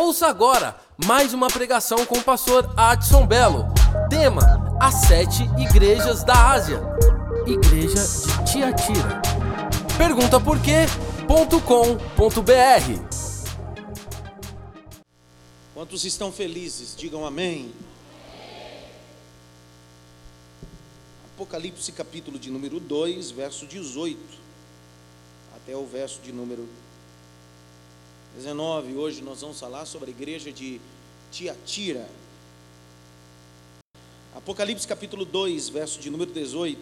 Ouça agora mais uma pregação com o pastor Adson Belo. Tema: As Sete Igrejas da Ásia. Igreja de Tiatira. Pergunta por Quantos estão felizes? Digam amém. Apocalipse capítulo de número 2, verso 18, até o verso de número 19. Hoje nós vamos falar sobre a igreja de Tiatira. Apocalipse capítulo 2, verso de número 18.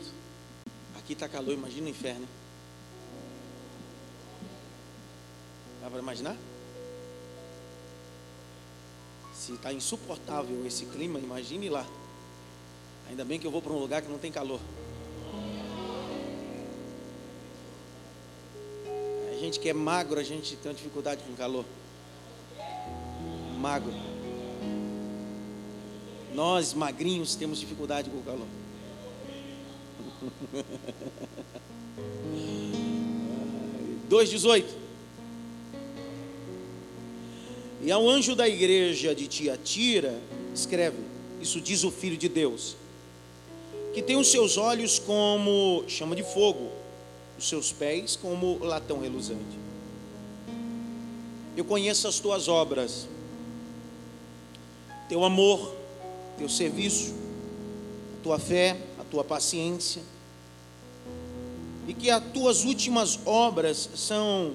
Aqui está calor, imagina o inferno. Dá para imaginar? Se está insuportável esse clima, imagine lá. Ainda bem que eu vou para um lugar que não tem calor. Gente que é magro, a gente tem uma dificuldade com calor. Magro. Nós, magrinhos, temos dificuldade com o calor. 2,18. E ao anjo da igreja de Tiatira, escreve: Isso diz o Filho de Deus, que tem os seus olhos como chama de fogo, os seus pés como latão reluzente. Eu conheço as tuas obras, teu amor, teu serviço, a tua fé, a tua paciência, e que as tuas últimas obras são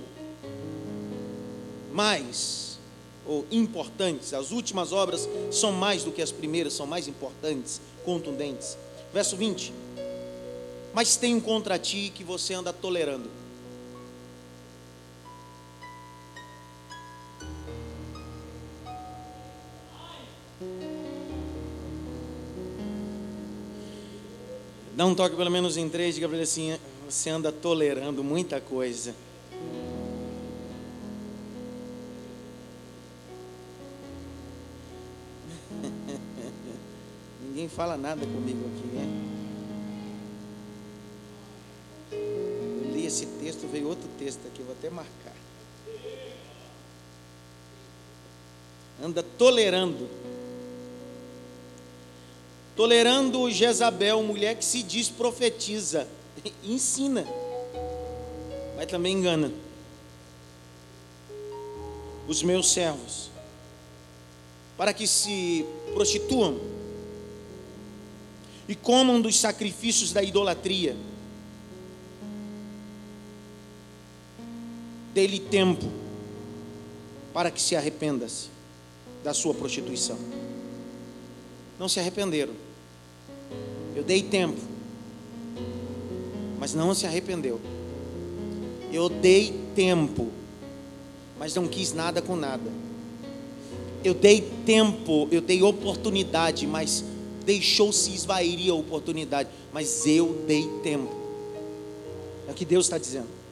mais ou importantes, as últimas obras são mais do que as primeiras, são mais importantes, contundentes. Verso 20: Mas tenho contra ti que você anda tolerando. Dá um toque pelo menos em três, diga para ele assim: você anda tolerando muita coisa. Ninguém fala nada comigo aqui, né? Outro texto aqui, vou até marcar. Anda tolerando. Tolerando Jezabel, mulher que se diz profetiza, ensina, mas também engana. Os meus servos, para que se prostituam e comam dos sacrifícios da idolatria. Dê-lhe tempo para que se arrependa-se da sua prostituição. Não se arrependeram. Eu dei tempo, mas não se arrependeu. Eu dei tempo, mas não quis nada com nada. Eu dei tempo, eu dei oportunidade, mas deixou-se esvair a oportunidade, mas eu dei tempo. É o que Deus está dizendo.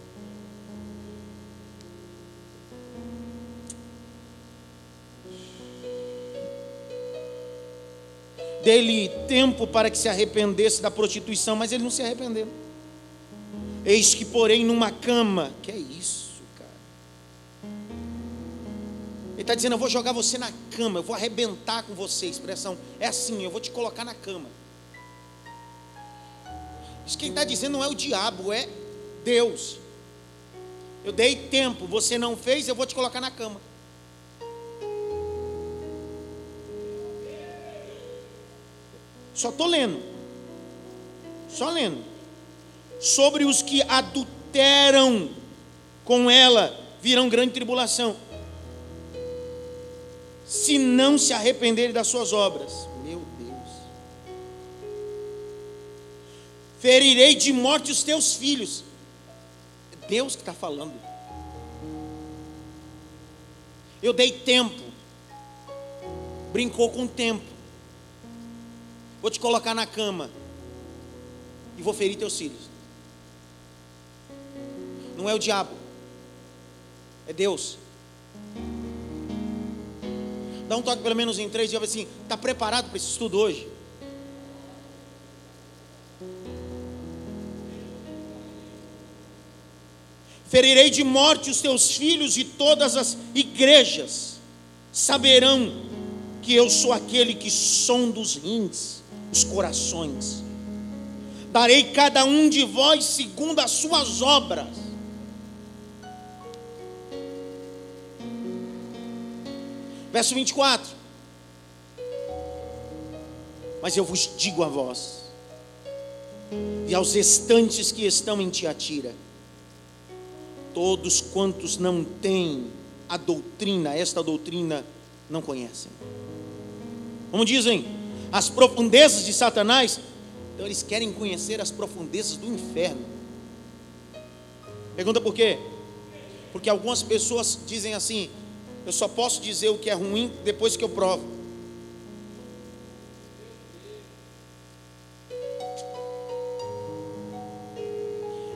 Dei-lhe tempo para que se arrependesse da prostituição, mas ele não se arrependeu. Eis que, porém, numa cama, que é isso, cara? Ele está dizendo: Eu vou jogar você na cama, eu vou arrebentar com você. Expressão é assim: Eu vou te colocar na cama. Isso quem está dizendo não é o diabo, é Deus. Eu dei tempo, você não fez, eu vou te colocar na cama. Só estou lendo. Só lendo. Sobre os que adulteram com ela, virão grande tribulação se não se arrependerem das suas obras. Meu Deus. Ferirei de morte os teus filhos. É Deus que está falando. Eu dei tempo. Brincou com o tempo. Vou te colocar na cama. E vou ferir teus filhos. Não é o diabo. É Deus. Dá um toque pelo menos em três dias assim, está preparado para esse estudo hoje? Ferirei de morte os teus filhos e todas as igrejas saberão que eu sou aquele que sonda os rins, os corações. Darei cada um de vós segundo as suas obras. Verso 24. Mas eu vos digo a vós, e aos estantes que estão em Tiatira, todos quantos não têm a doutrina, esta doutrina, não conhecem. Como dizem, as profundezas de Satanás, então eles querem conhecer as profundezas do inferno. Pergunta por quê? Porque algumas pessoas dizem assim: eu só posso dizer o que é ruim depois que eu provo.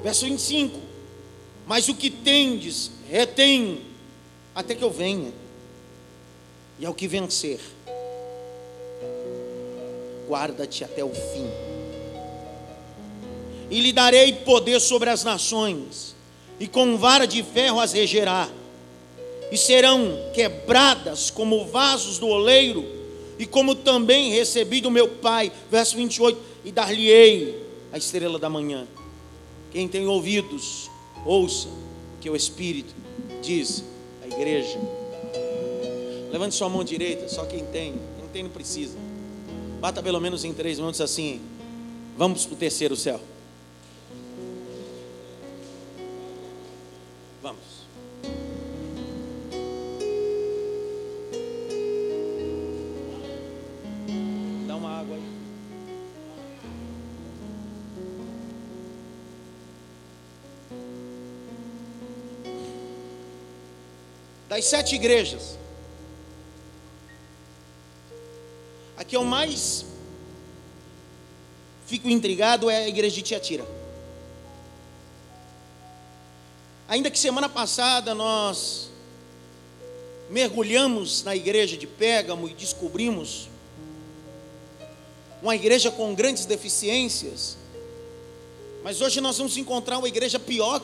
Verso 25: Mas o que tendes, retém, até que eu venha, e ao que vencer, guarda-te até o fim, e lhe darei poder sobre as nações, e com vara de ferro as regerá, e serão quebradas como vasos do oleiro, e como também recebi do meu Pai, verso 28, e dar-lhe-ei a estrela da manhã. Quem tem ouvidos, ouça o que o Espírito diz à igreja. Levante sua mão direita, só quem tem, quem tem não precisa. Bata pelo menos em três minutos assim. Vamos para o terceiro céu. Vamos. das sete igrejas, que eu mais fico intrigado é a igreja de Tiatira. Ainda que semana passada nós mergulhamos na igreja de Pégamo e descobrimos uma igreja com grandes deficiências, mas hoje nós vamos encontrar uma igreja pior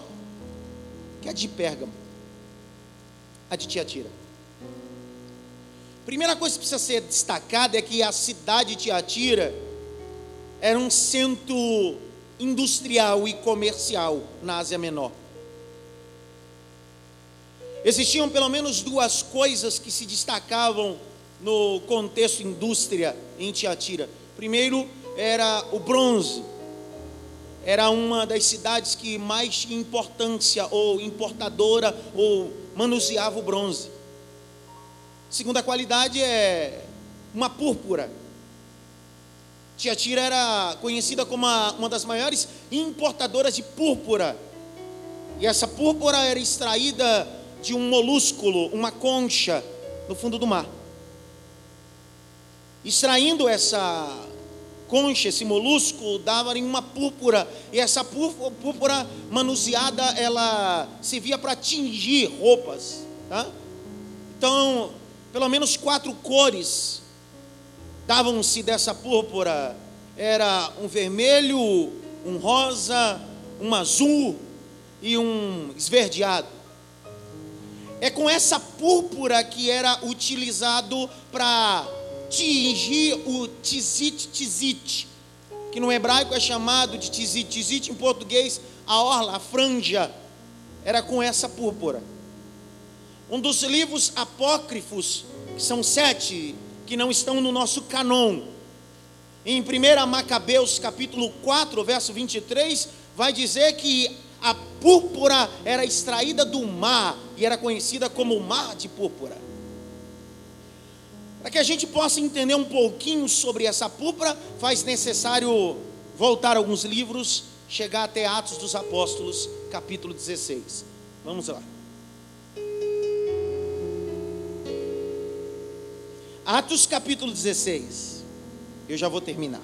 que a de Pérgamo a de Tiatira. Primeira coisa que precisa ser destacada é que a cidade de Tiatira era um centro industrial e comercial na Ásia Menor. Existiam pelo menos duas coisas que se destacavam no contexto indústria em Tiatira. Primeiro era o bronze. Era uma das cidades que mais tinha importância ou importadora ou manuseava o bronze. Segunda qualidade é uma púrpura. Tiatira era conhecida como uma, das maiores importadoras de púrpura. E essa púrpura era extraída de um molúsculo, uma concha, no fundo do mar. Extraindo essa concha, esse molúsculo, dava em uma púrpura, e essa púrpura manuseada, ela servia para tingir roupas, tá? Então, pelo menos quatro cores davam-se dessa púrpura, era um vermelho, um rosa, um azul e um esverdeado. É com essa púrpura que era utilizado para tingir o tizit tizit, que no hebraico é chamado de tizit tizit, em português a orla, a franja, era com essa púrpura. Um dos livros apócrifos, que são sete, que não estão no nosso canon, em 1 Macabeus capítulo 4, verso 23, vai dizer que a púrpura era extraída do mar e era conhecida como mar de púrpura. Para que a gente possa entender um pouquinho sobre essa púrpura, faz necessário voltar alguns livros, chegar até Atos dos Apóstolos, capítulo 16. Vamos lá. Atos capítulo 16. Eu já vou terminar.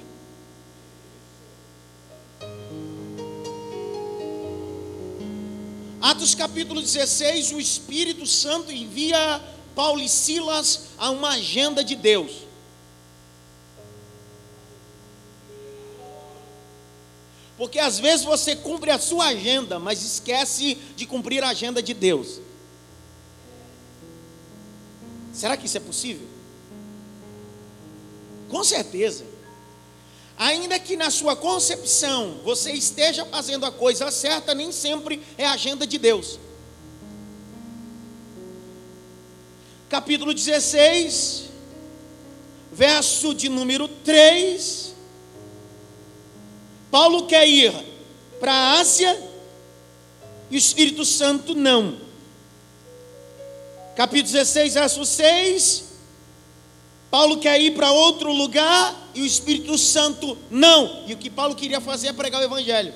Atos capítulo 16, o Espírito Santo envia Paulo e Silas a uma agenda de Deus. Porque às vezes você cumpre a sua agenda, mas esquece de cumprir a agenda de Deus. Será que isso é possível? Com certeza. Ainda que na sua concepção você esteja fazendo a coisa certa, nem sempre é a agenda de Deus. Capítulo 16, verso de número 3. Paulo quer ir para a Ásia e o Espírito Santo não capítulo 16, verso 6. Paulo quer ir para outro lugar e o Espírito Santo não. E o que Paulo queria fazer é pregar o Evangelho.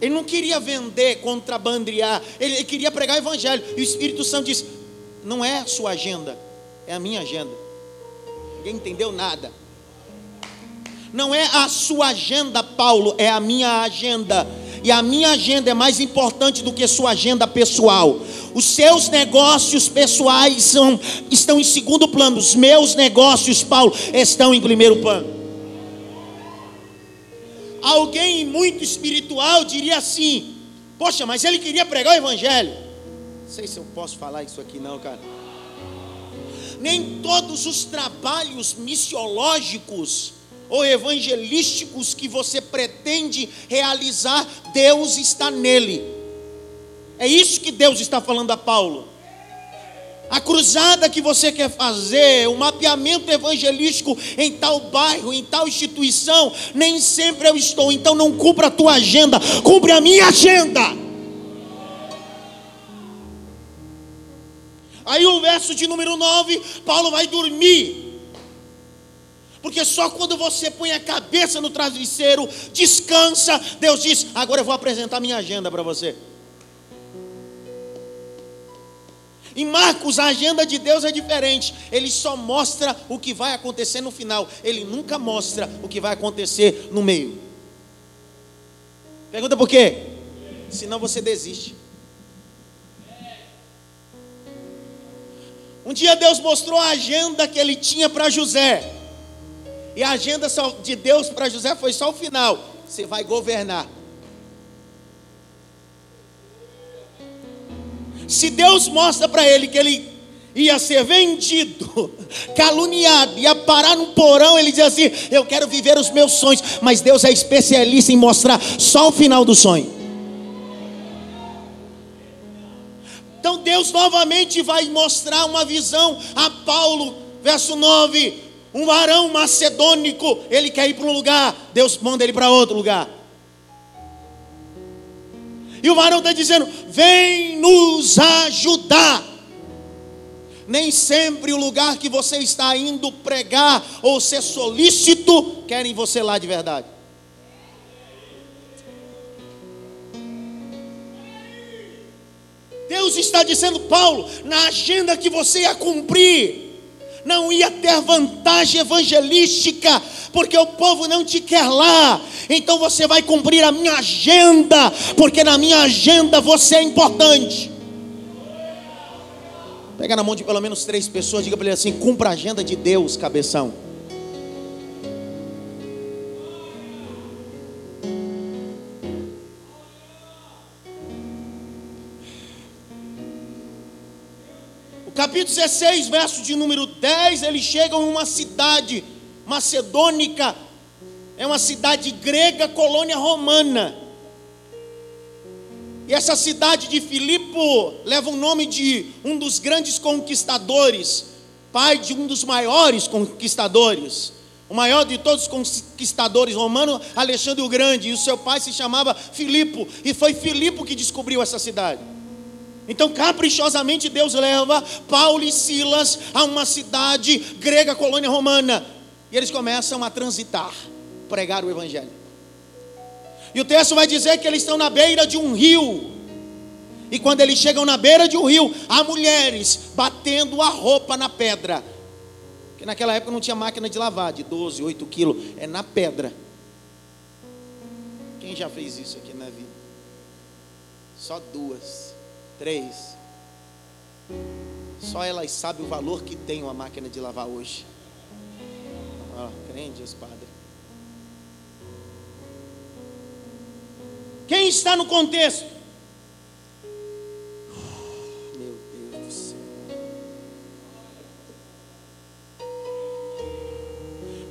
Ele não queria vender, contrabandear, ele queria pregar o Evangelho. E o Espírito Santo disse: Não é a sua agenda, é a minha agenda. Ninguém entendeu nada. Não é a sua agenda, Paulo, é a minha agenda. E a minha agenda é mais importante do que sua agenda pessoal. Os seus negócios pessoais são, estão em segundo plano. Os meus negócios, Paulo, estão em primeiro plano. Alguém muito espiritual diria assim: Poxa, mas ele queria pregar o Evangelho. Não sei se eu posso falar isso aqui, não, cara. Nem todos os trabalhos missiológicos ou evangelísticos que você pretende realizar, Deus está nele. É isso que Deus está falando a Paulo. A cruzada que você quer fazer, o mapeamento evangelístico em tal bairro, em tal instituição, nem sempre eu estou. Então não cumpra a tua agenda, cumpre a minha agenda. Aí o verso de número 9, Paulo vai dormir. Porque só quando você põe a cabeça no travesseiro, descansa, Deus diz: agora eu vou apresentar minha agenda para você. Em Marcos, a agenda de Deus é diferente. Ele só mostra o que vai acontecer no final. Ele nunca mostra o que vai acontecer no meio. Pergunta por quê? Senão você desiste. Um dia Deus mostrou a agenda que ele tinha para José. E a agenda de Deus para José foi só o final. Você vai governar. Se Deus mostra para ele que ele ia ser vendido, caluniado, ia parar num porão, ele diz assim: Eu quero viver os meus sonhos. Mas Deus é especialista em mostrar só o final do sonho. Então Deus novamente vai mostrar uma visão a Paulo, verso 9: um varão macedônico, ele quer ir para um lugar, Deus manda ele para outro lugar. E o varão está dizendo: Vem nos ajudar. Nem sempre o lugar que você está indo pregar ou ser solícito querem você lá de verdade. Deus está dizendo, Paulo, na agenda que você ia cumprir, não ia ter vantagem evangelística, porque o povo não te quer lá. Então você vai cumprir a minha agenda, porque na minha agenda você é importante. Pega na mão de pelo menos três pessoas, diga para ele assim: cumpra a agenda de Deus, cabeção. Capítulo 16, verso de número 10, eles chegam em uma cidade macedônica, é uma cidade grega, colônia romana. E essa cidade de Filipo leva o nome de um dos grandes conquistadores, pai de um dos maiores conquistadores, o maior de todos os conquistadores romanos, Alexandre o Grande, e o seu pai se chamava Filipo, e foi Filipo que descobriu essa cidade. Então, caprichosamente, Deus leva Paulo e Silas a uma cidade grega, colônia romana. E eles começam a transitar, pregar o Evangelho. E o texto vai dizer que eles estão na beira de um rio. E quando eles chegam na beira de um rio, há mulheres batendo a roupa na pedra. Porque naquela época não tinha máquina de lavar, de 12, 8 quilos. É na pedra. Quem já fez isso aqui na vida? Só duas. Três. Só elas sabem o valor que tem uma máquina de lavar hoje. Ó, oh, padres. Deus, Padre. Quem está no contexto? Meu Deus do céu.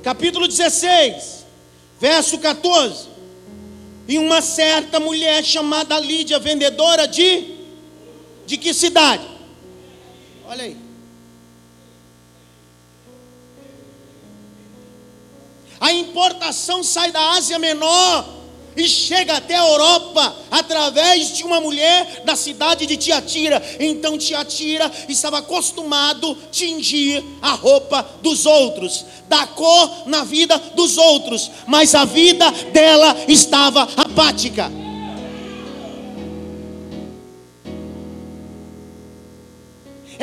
Capítulo 16, verso 14. E uma certa mulher chamada Lídia, vendedora de de que cidade? Olha aí. A importação sai da Ásia Menor e chega até a Europa através de uma mulher da cidade de Tiatira. Então Tiatira estava acostumado a tingir a roupa dos outros, dar cor na vida dos outros, mas a vida dela estava apática.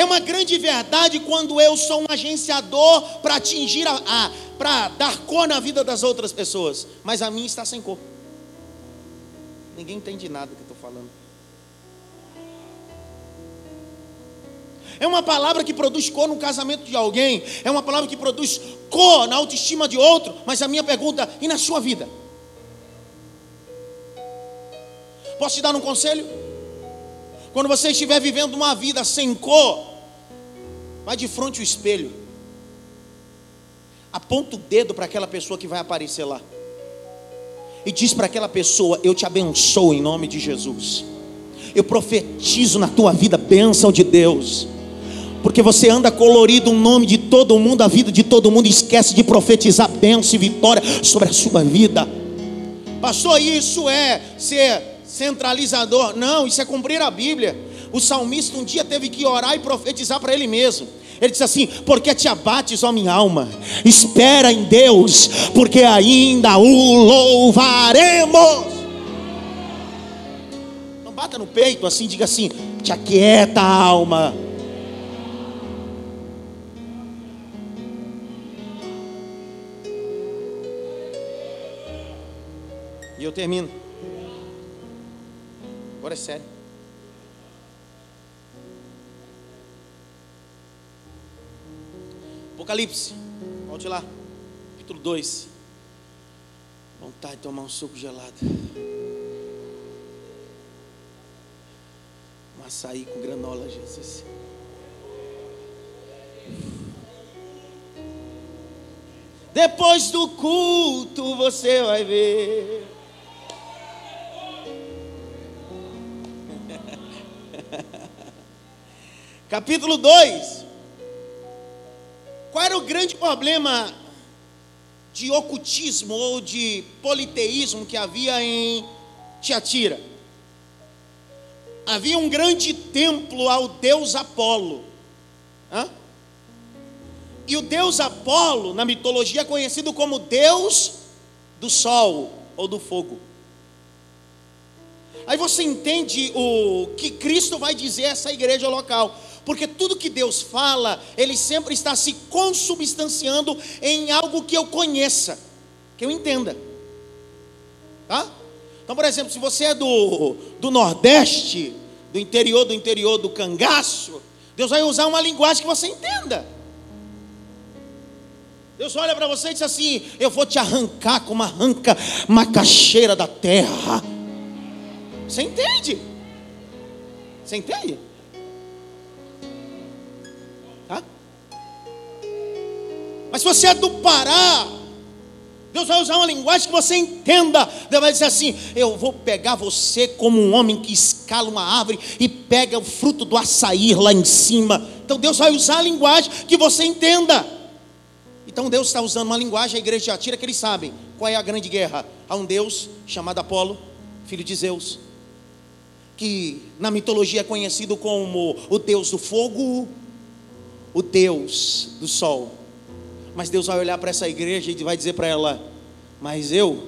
É uma grande verdade quando eu sou um agenciador para atingir a, a para dar cor na vida das outras pessoas, mas a minha está sem cor. Ninguém entende nada que eu estou falando. É uma palavra que produz cor no casamento de alguém, é uma palavra que produz cor na autoestima de outro, mas a minha pergunta, e na sua vida? Posso te dar um conselho? Quando você estiver vivendo uma vida sem cor, vai de frente ao espelho. Aponta o dedo para aquela pessoa que vai aparecer lá. E diz para aquela pessoa: Eu te abençoo em nome de Jesus. Eu profetizo na tua vida bênção de Deus. Porque você anda colorido o nome de todo mundo, a vida de todo mundo, esquece de profetizar bênção e vitória sobre a sua vida. Pastor, isso é ser centralizador. Não, isso é cumprir a Bíblia. O salmista um dia teve que orar e profetizar para ele mesmo. Ele disse assim: Porque te abates, ó minha alma, espera em Deus, porque ainda o louvaremos. Não bata no peito assim, diga assim: Te aquieta, alma. E eu termino. Agora é sério. Apocalipse, volte lá, capítulo 2. Vontade de tomar um suco gelado. Um açaí com granola, Jesus. Depois do culto você vai ver. Capítulo 2. Grande problema de ocultismo ou de politeísmo que havia em Tiatira? Havia um grande templo ao deus Apolo. Hã? E o deus Apolo, na mitologia, é conhecido como deus do sol ou do fogo. Aí você entende o que Cristo vai dizer a essa igreja local. Porque tudo que Deus fala, Ele sempre está se consubstanciando em algo que eu conheça, que eu entenda. Tá? Então, por exemplo, se você é do, do Nordeste, do interior do interior do cangaço, Deus vai usar uma linguagem que você entenda. Deus olha para você e diz assim: Eu vou te arrancar como arranca macaxeira da terra. Você entende? Você entende? Mas se você é do Pará, Deus vai usar uma linguagem que você entenda. Deus vai dizer assim: Eu vou pegar você como um homem que escala uma árvore e pega o fruto do açaí lá em cima. Então Deus vai usar a linguagem que você entenda. Então Deus está usando uma linguagem, a igreja já tira que eles sabem qual é a grande guerra. Há um Deus chamado Apolo, filho de Zeus, que na mitologia é conhecido como o Deus do fogo, o Deus do sol mas Deus vai olhar para essa igreja e vai dizer para ela: Mas eu,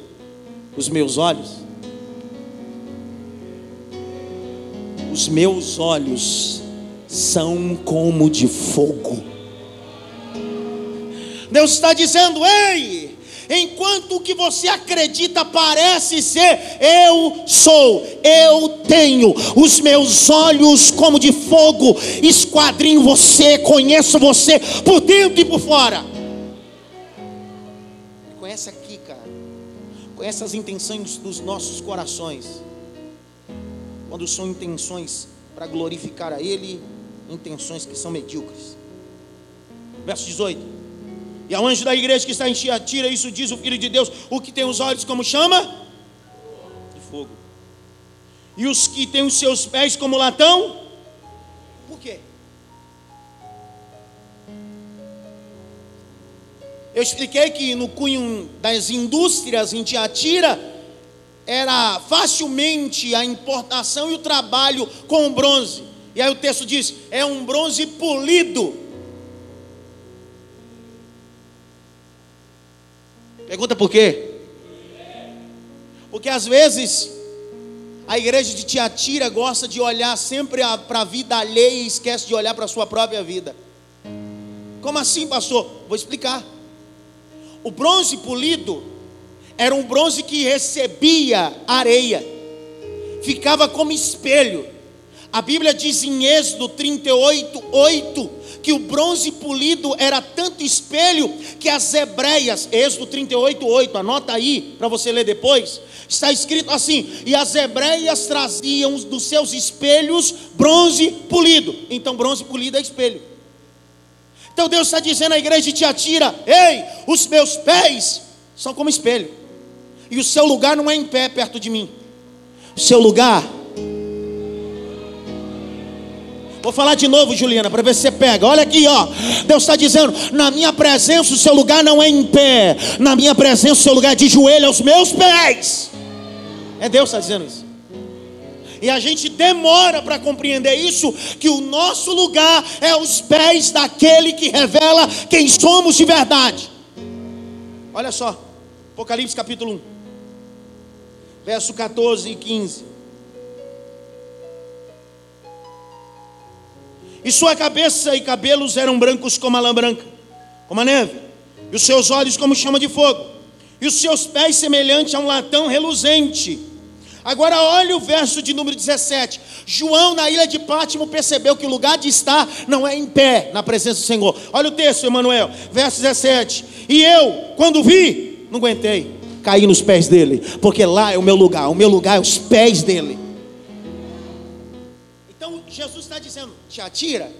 os meus olhos, os meus olhos são como de fogo. Deus está dizendo: Ei, enquanto o que você acredita parece ser, eu sou, eu tenho os meus olhos como de fogo, esquadrinho você, conheço você por dentro e por fora. Conhece aqui, cara. Conhece as intenções dos nossos corações. Quando são intenções para glorificar a Ele, intenções que são medíocres. Verso 18. E ao anjo da igreja que está em Tiatira, isso diz o Filho de Deus, o que tem os olhos como chama? De fogo. E os que têm os seus pés como latão? Eu expliquei que no cunho das indústrias em Tiatira era facilmente a importação e o trabalho com o bronze. E aí o texto diz: é um bronze polido. Pergunta por quê? Porque às vezes a igreja de Tiatira gosta de olhar sempre para a vida alheia e esquece de olhar para a sua própria vida. Como assim, pastor? Vou explicar. O bronze polido era um bronze que recebia areia, ficava como espelho. A Bíblia diz em Êxodo 38, 8, que o bronze polido era tanto espelho que as hebreias, Êxodo 38, 8, anota aí para você ler depois, está escrito assim: e as hebreias traziam dos seus espelhos bronze polido. Então, bronze polido é espelho. Então Deus está dizendo à igreja de Tiatira: Ei, os meus pés são como espelho, e o seu lugar não é em pé perto de mim, o seu lugar. Vou falar de novo, Juliana, para ver se você pega. Olha aqui, ó. Deus está dizendo: na minha presença o seu lugar não é em pé, na minha presença o seu lugar é de joelho aos meus pés. É Deus está dizendo isso. E a gente demora para compreender isso, que o nosso lugar é os pés daquele que revela quem somos de verdade. Olha só, Apocalipse capítulo 1, verso 14 e 15. E sua cabeça e cabelos eram brancos como a lã branca, como a neve, e os seus olhos como chama de fogo, e os seus pés semelhantes a um latão reluzente Agora olha o verso de número 17. João na ilha de Pátimo percebeu que o lugar de estar não é em pé na presença do Senhor. Olha o texto, Emanuel, verso 17. E eu, quando vi, não aguentei, caí nos pés dele, porque lá é o meu lugar, o meu lugar é os pés dele. Então Jesus está dizendo: te atira,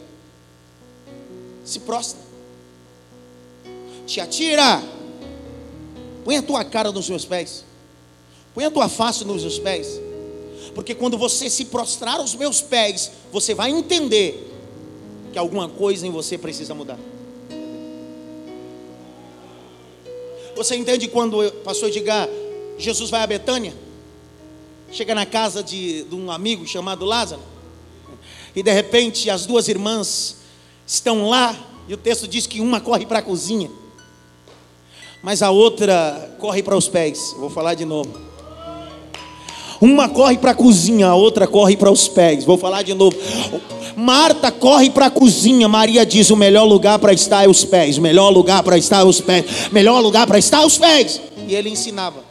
se prostra, te atira, põe a tua cara nos meus pés. Põe a tua face nos meus pés. Porque quando você se prostrar aos meus pés, você vai entender que alguma coisa em você precisa mudar. Você entende quando pastor Edgar, Jesus vai a Betânia? Chega na casa de, de um amigo chamado Lázaro. E de repente as duas irmãs estão lá. E o texto diz que uma corre para a cozinha. Mas a outra corre para os pés. Vou falar de novo. Uma corre para a cozinha, a outra corre para os pés. Vou falar de novo. Marta corre para a cozinha. Maria diz: o melhor lugar para estar é os pés. Melhor lugar para estar é os pés. Melhor lugar para estar é os pés. E ele ensinava.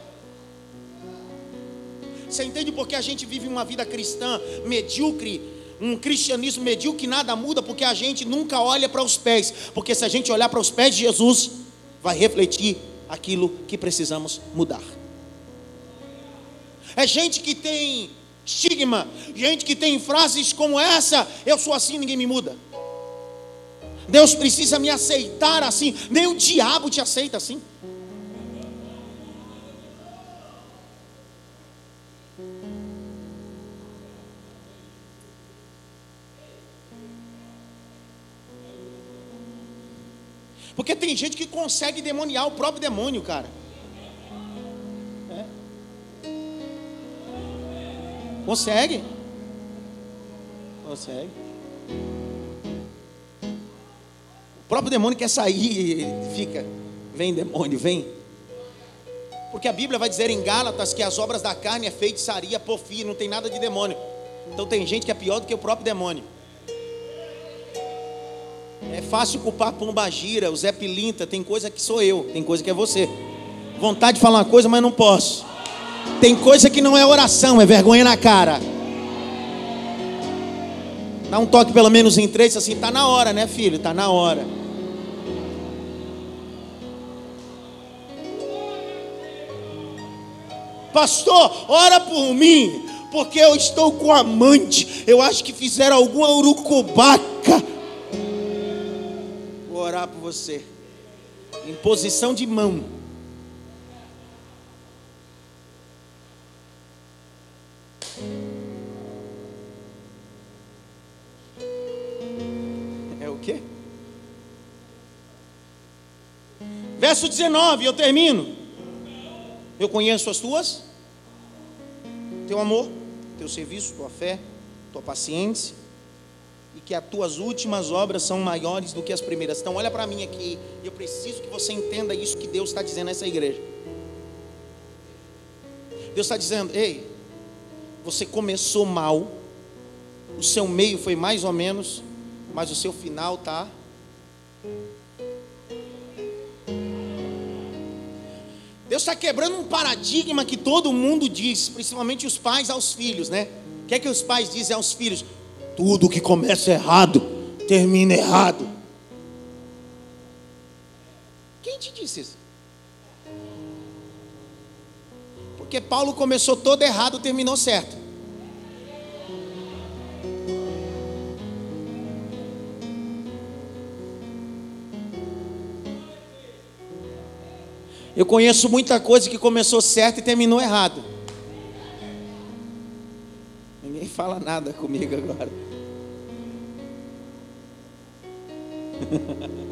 Você entende porque a gente vive uma vida cristã medíocre? Um cristianismo medíocre, nada muda, porque a gente nunca olha para os pés. Porque se a gente olhar para os pés de Jesus, vai refletir aquilo que precisamos mudar. É gente que tem estigma, gente que tem frases como essa: eu sou assim, ninguém me muda. Deus precisa me aceitar assim, nem o diabo te aceita assim. Porque tem gente que consegue demoniar o próprio demônio, cara. Consegue? Consegue. O próprio demônio quer sair e fica. Vem, demônio, vem. Porque a Bíblia vai dizer em Gálatas que as obras da carne é feitiçaria, porfia, não tem nada de demônio. Então tem gente que é pior do que o próprio demônio. É fácil culpar Pombagira, o Zé Pilinta, tem coisa que sou eu, tem coisa que é você. Vontade de falar uma coisa, mas não posso. Tem coisa que não é oração, é vergonha na cara. Dá um toque pelo menos em três, assim, tá na hora, né, filho? Tá na hora. Pastor, ora por mim, porque eu estou com amante. Eu acho que fizeram alguma urucubaca. Vou orar por você. Em posição de mão. Verso 19, eu termino. Eu conheço as tuas, teu amor, teu serviço, tua fé, tua paciência, e que as tuas últimas obras são maiores do que as primeiras. Então, olha para mim aqui, eu preciso que você entenda isso que Deus está dizendo nessa igreja. Deus está dizendo: ei, você começou mal, o seu meio foi mais ou menos, mas o seu final está. Deus está quebrando um paradigma que todo mundo diz, principalmente os pais aos filhos, né? O que é que os pais dizem aos filhos? Tudo que começa errado, termina errado. Quem te disse isso? Porque Paulo começou todo errado, terminou certo. Eu conheço muita coisa que começou certo e terminou errado. Ninguém fala nada comigo agora.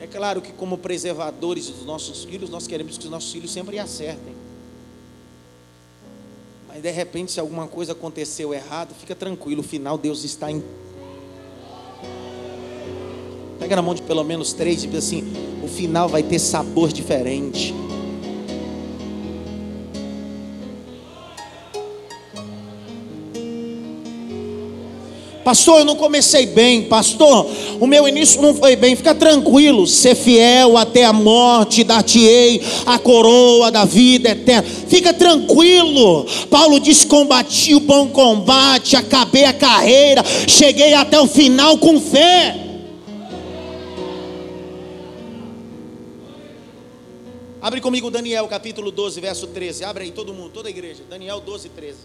É claro que, como preservadores dos nossos filhos, nós queremos que os nossos filhos sempre acertem. Mas de repente, se alguma coisa aconteceu errado, fica tranquilo, o final Deus está em. Pega na mão de pelo menos três e diz assim: final vai ter sabor diferente. Pastor, eu não comecei bem. Pastor, o meu início não foi bem. Fica tranquilo, ser fiel até a morte, dar-te-ei a coroa da vida eterna. Fica tranquilo. Paulo diz: combati o bom combate, acabei a carreira, cheguei até o final com fé. Abre comigo Daniel capítulo 12, verso 13. Abre aí todo mundo, toda a igreja. Daniel 12, 13.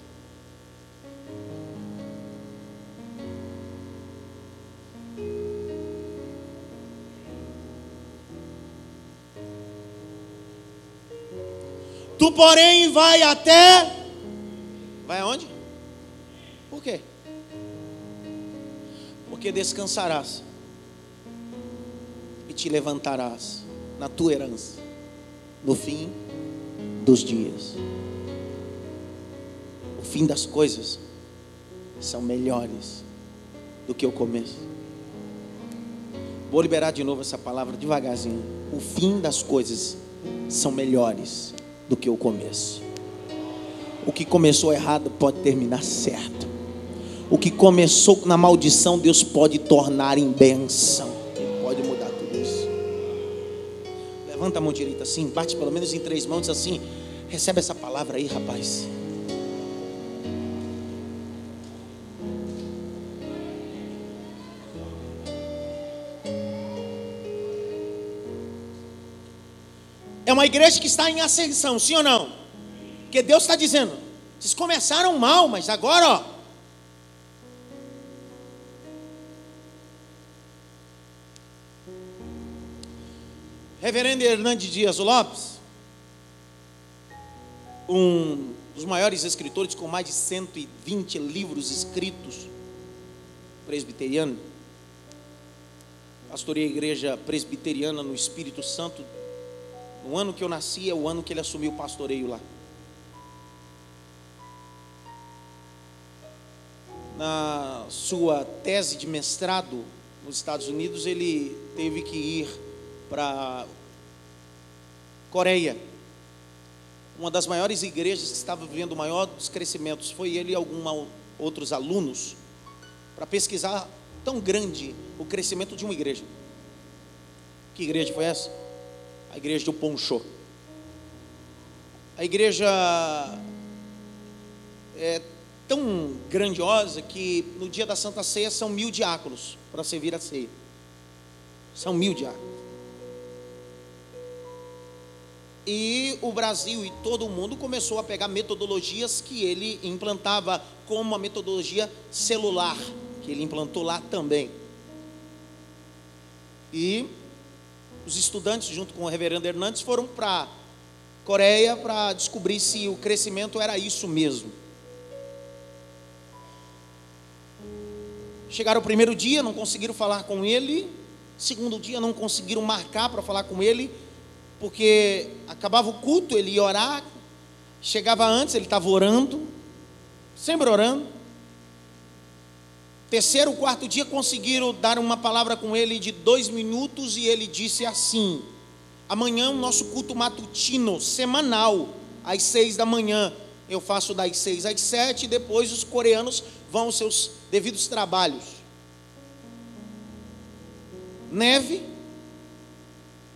Tu, porém, vai até. Vai aonde? Por quê? Porque descansarás e te levantarás na tua herança no fim dos dias. O fim das coisas são melhores do que o começo. Vou liberar de novo essa palavra devagarzinho. O fim das coisas são melhores do que o começo. O que começou errado pode terminar certo. O que começou na maldição, Deus pode tornar em bênção. Levanta a mão direita assim, bate pelo menos em três mãos assim. Recebe essa palavra aí, rapaz. É uma igreja que está em ascensão, sim ou não? Porque Deus está dizendo: vocês começaram mal, mas agora, ó. Reverendo Hernandes Dias Lopes, um dos maiores escritores com mais de 120 livros escritos, presbiteriano, pastorei a igreja presbiteriana no Espírito Santo no ano que eu nasci é o ano que ele assumiu o pastoreio lá. Na sua tese de mestrado nos Estados Unidos, ele teve que ir para Coreia. Uma das maiores igrejas que estava vivendo o maior dos crescimentos foi ele e alguns outros alunos para pesquisar tão grande o crescimento de uma igreja. Que igreja foi essa? a igreja do Ponchô. A igreja é tão grandiosa que no dia da Santa Ceia são mil diáconos para servir a ceia. São mil diáconos. E o Brasil e todo o mundo começou a pegar metodologias que ele implantava, como a metodologia celular, que ele implantou lá também. E os estudantes, junto com o reverendo Hernandes, foram para Coreia para descobrir se o crescimento era isso mesmo. Chegaram o primeiro dia, não conseguiram falar com ele. Segundo dia, não conseguiram marcar para falar com ele, porque acabava o culto, ele ia orar. Chegava antes, ele estava orando, sempre orando. Terceiro, quarto dia conseguiram dar uma palavra com ele de dois minutos e ele disse assim: Amanhã o nosso culto matutino, semanal, às seis da manhã. Eu faço das seis às sete depois os coreanos vão aos seus devidos trabalhos. Neve,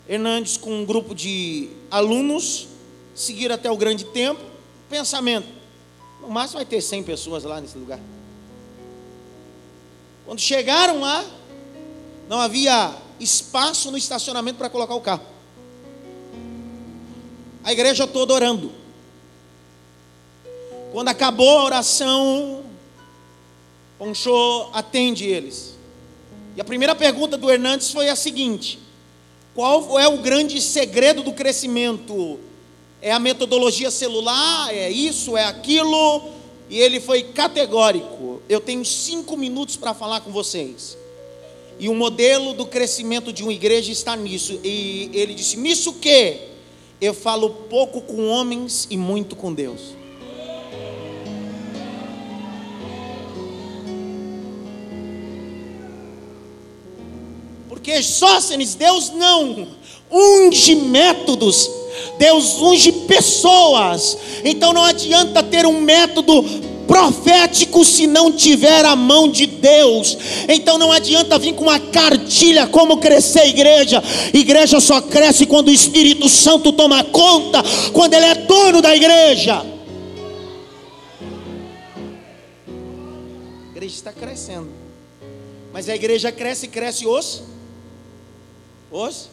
Hernandes com um grupo de alunos, seguir até o grande templo. Pensamento: no máximo vai ter 100 pessoas lá nesse lugar. Quando chegaram lá, não havia espaço no estacionamento para colocar o carro. A igreja toda orando. Quando acabou a oração, Ponchô atende eles. E a primeira pergunta do Hernandes foi a seguinte: qual é o grande segredo do crescimento? É a metodologia celular? É isso? É aquilo? E ele foi categórico. Eu tenho cinco minutos para falar com vocês. E o modelo do crescimento de uma igreja está nisso. E ele disse: Nisso que? Eu falo pouco com homens e muito com Deus. Porque Sócenes, Deus não unge métodos, Deus unge pessoas. Então não adianta ter um método profético se não tiver a mão de Deus. Então não adianta vir com uma cartilha como crescer a igreja. Igreja só cresce quando o Espírito Santo toma conta, quando ele é dono da igreja. A igreja está crescendo. Mas a igreja cresce, cresce os os?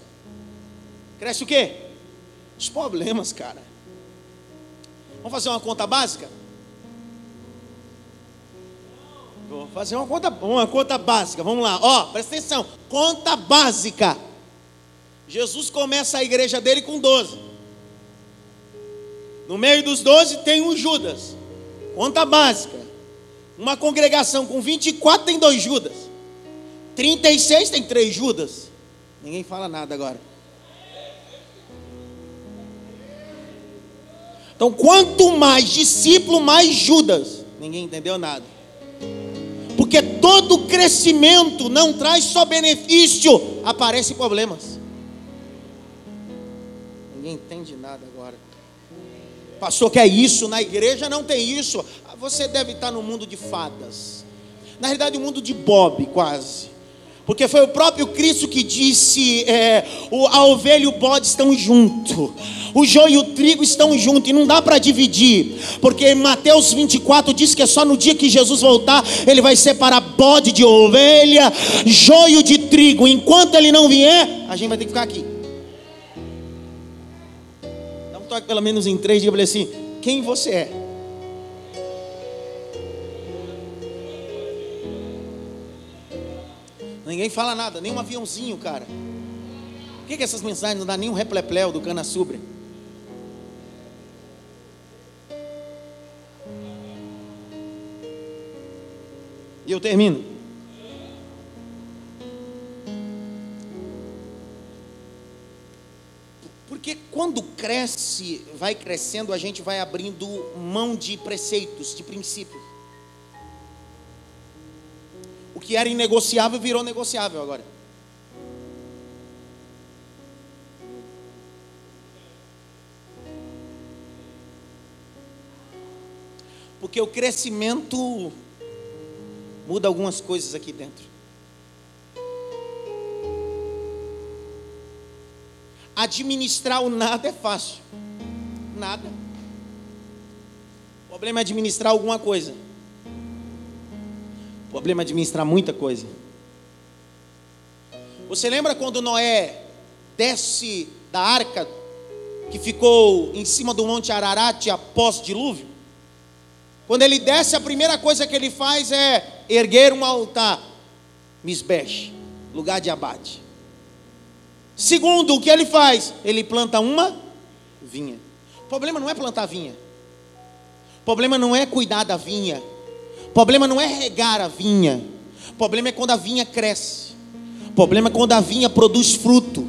Cresce o quê? Os problemas, cara. Vamos fazer uma conta básica? Vou fazer uma conta, uma conta básica. Vamos lá. Ó, presta atenção. Conta básica. Jesus começa a igreja dele com 12. No meio dos 12 tem um Judas. Conta básica. Uma congregação com 24 tem dois Judas. 36 tem três Judas. Ninguém fala nada agora. Então, quanto mais discípulo, mais Judas. Ninguém entendeu nada. Porque todo crescimento não traz só benefício, aparecem problemas. Ninguém entende nada agora. Pastor, que é isso? Na igreja não tem isso. Você deve estar no mundo de fadas. Na realidade, o um mundo de Bob, quase. Porque foi o próprio Cristo que disse: é, a ovelha e o bode estão juntos, o joio e o trigo estão juntos, e não dá para dividir, porque Mateus 24 diz que é só no dia que Jesus voltar, ele vai separar bode de ovelha, joio de trigo. Enquanto ele não vier, a gente vai ter que ficar aqui. Dá um toque pelo menos em três dias, eu falei assim: quem você é? Ninguém fala nada, nem um aviãozinho, cara. Por que, que essas mensagens não dá nem um replepleu do cana subre? E eu termino. Porque quando cresce, vai crescendo, a gente vai abrindo mão de preceitos, de princípios. O que era inegociável virou negociável agora. Porque o crescimento muda algumas coisas aqui dentro. Administrar o nada é fácil. Nada. O problema é administrar alguma coisa. O problema é administrar muita coisa. Você lembra quando Noé desce da arca que ficou em cima do Monte Ararat após dilúvio? Quando ele desce, a primeira coisa que ele faz é erguer um altar, Misbesh, lugar de abate. Segundo, o que ele faz? Ele planta uma vinha. O problema não é plantar vinha. O problema não é cuidar da vinha. O problema não é regar a vinha. O problema é quando a vinha cresce. O problema é quando a vinha produz fruto.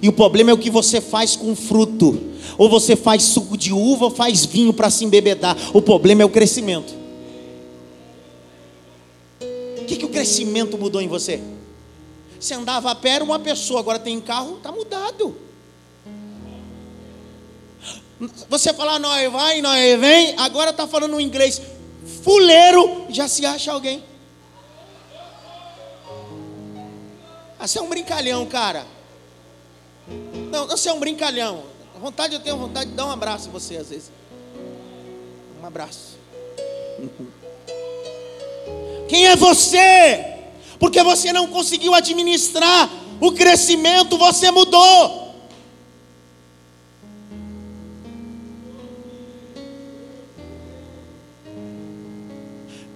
E o problema é o que você faz com o fruto. Ou você faz suco de uva ou faz vinho para se embebedar. O problema é o crescimento. O que, que o crescimento mudou em você? Você andava a pé, era uma pessoa, agora tem carro, está mudado. Você fala, nós vai, nós vem, agora está falando inglês. Fuleiro, já se acha alguém. Ah, você é um brincalhão, cara. Não, você é um brincalhão. Vontade, eu tenho vontade de dar um abraço em você às vezes. Um abraço. Quem é você? porque você não conseguiu administrar o crescimento, você mudou.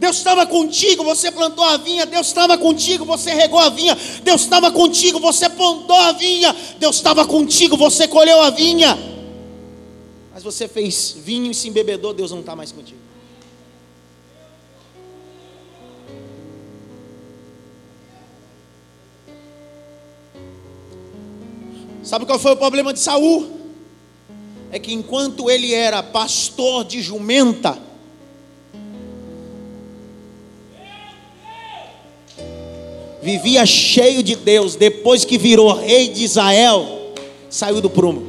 Deus estava contigo, você plantou a vinha, Deus estava contigo, você regou a vinha, Deus estava contigo, você plantou a vinha, Deus estava contigo, você colheu a vinha. Mas você fez vinho e se embebedou, Deus não está mais contigo. Sabe qual foi o problema de Saul? É que enquanto ele era pastor de jumenta, vivia cheio de Deus, depois que virou rei de Israel, saiu do prumo.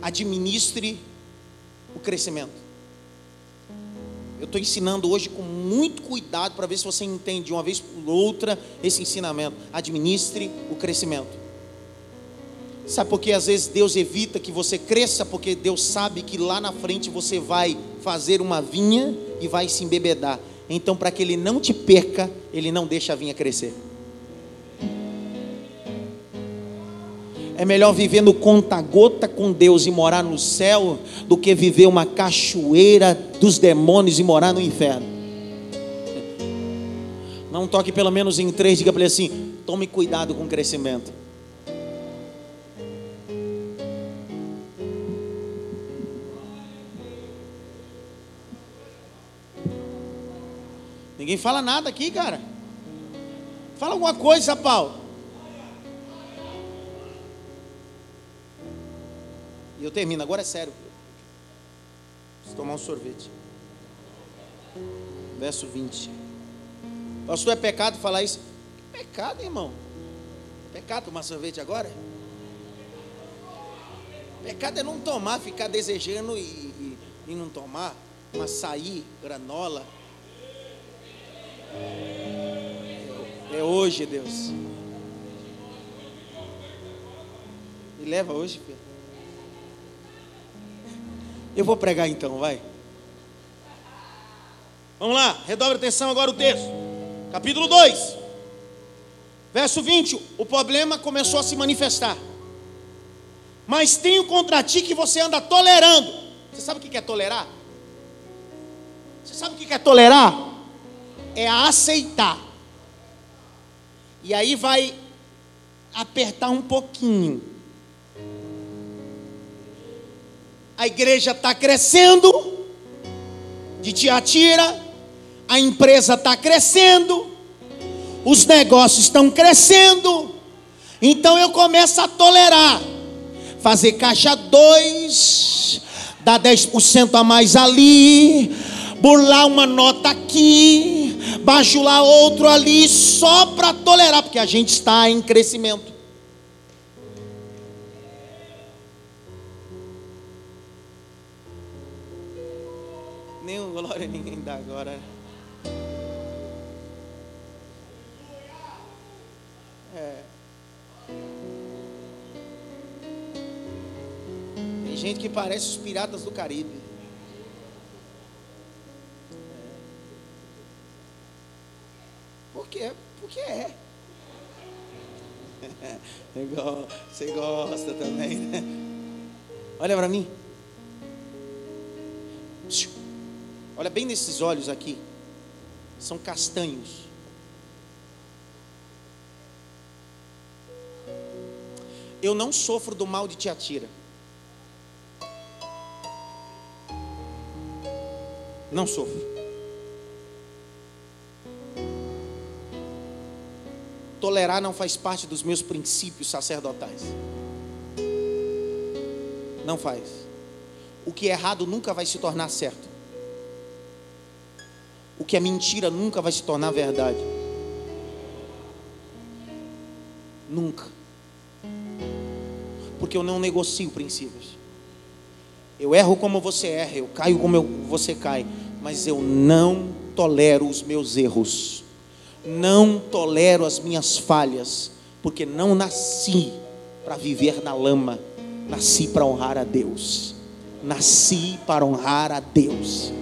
Administre o crescimento. Eu estou ensinando hoje com muito cuidado para ver se você entende de uma vez por outra esse ensinamento. Administre o crescimento. Sabe por que às vezes Deus evita que você cresça? Porque Deus sabe que lá na frente você vai fazer uma vinha e vai se embebedar. Então, para que Ele não te perca, Ele não deixa a vinha crescer. É melhor viver no conta-gota com Deus e morar no céu do que viver uma cachoeira dos demônios e morar no inferno. Não toque pelo menos em três, diga para ele assim: tome cuidado com o crescimento. Ninguém fala nada aqui, cara. Fala alguma coisa, Paulo. E eu termino, agora é sério. Preciso tomar um sorvete. Verso 20. Pastor, é pecado falar isso? Pecado, irmão. Pecado tomar sorvete agora? Pecado é não tomar, ficar desejando e, e, e não tomar. Um açaí, granola. É, hoje, Deus. Me leva hoje, filho. Eu vou pregar então, vai. Vamos lá, redobre atenção agora o texto. Capítulo 2, verso 20. O problema começou a se manifestar. Mas tenho contra ti que você anda tolerando. Você sabe o que é tolerar? Você sabe o que é tolerar? É aceitar. E aí vai apertar um pouquinho. a igreja está crescendo, de Tiatira, a empresa está crescendo, os negócios estão crescendo, então eu começo a tolerar, fazer caixa 2, dar 10% a mais ali, burlar uma nota aqui, bajular outro ali, só para tolerar, porque a gente está em crescimento. glória ninguém dá agora. É. Tem gente que parece os piratas do Caribe. Por quê? Porque é. Você gosta também, né? Olha para mim. Olha bem nesses olhos aqui. São castanhos. Eu não sofro do mal de Tiatira. Não sofro. Tolerar não faz parte dos meus princípios sacerdotais. Não faz. O que é errado nunca vai se tornar certo. O que é mentira nunca vai se tornar verdade. Nunca. Porque eu não negocio princípios. Eu erro como você erra, eu caio como eu, você cai, mas eu não tolero os meus erros. Não tolero as minhas falhas, porque não nasci para viver na lama, nasci para honrar a Deus. Nasci para honrar a Deus.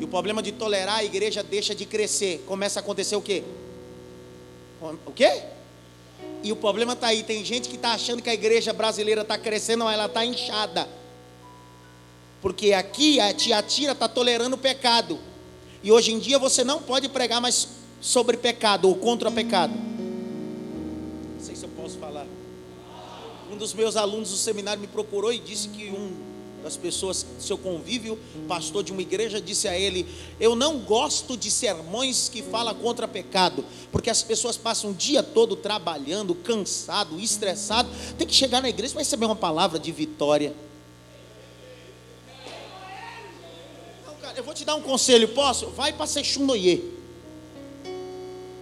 E o problema de tolerar, a igreja deixa de crescer. Começa a acontecer o quê? O quê? E o problema está aí. Tem gente que está achando que a igreja brasileira está crescendo, mas ela está inchada. Porque aqui a Tiatira está tolerando o pecado. E hoje em dia você não pode pregar mais sobre pecado ou contra pecado. Não sei se eu posso falar. Um dos meus alunos do seminário me procurou e disse que um das pessoas do seu convívio, pastor de uma igreja, disse a ele: Eu não gosto de sermões que falam contra pecado, porque as pessoas passam o dia todo trabalhando, cansado, estressado, tem que chegar na igreja para receber uma palavra de vitória. Vou te dar um conselho, posso? Vai para Sexunoye.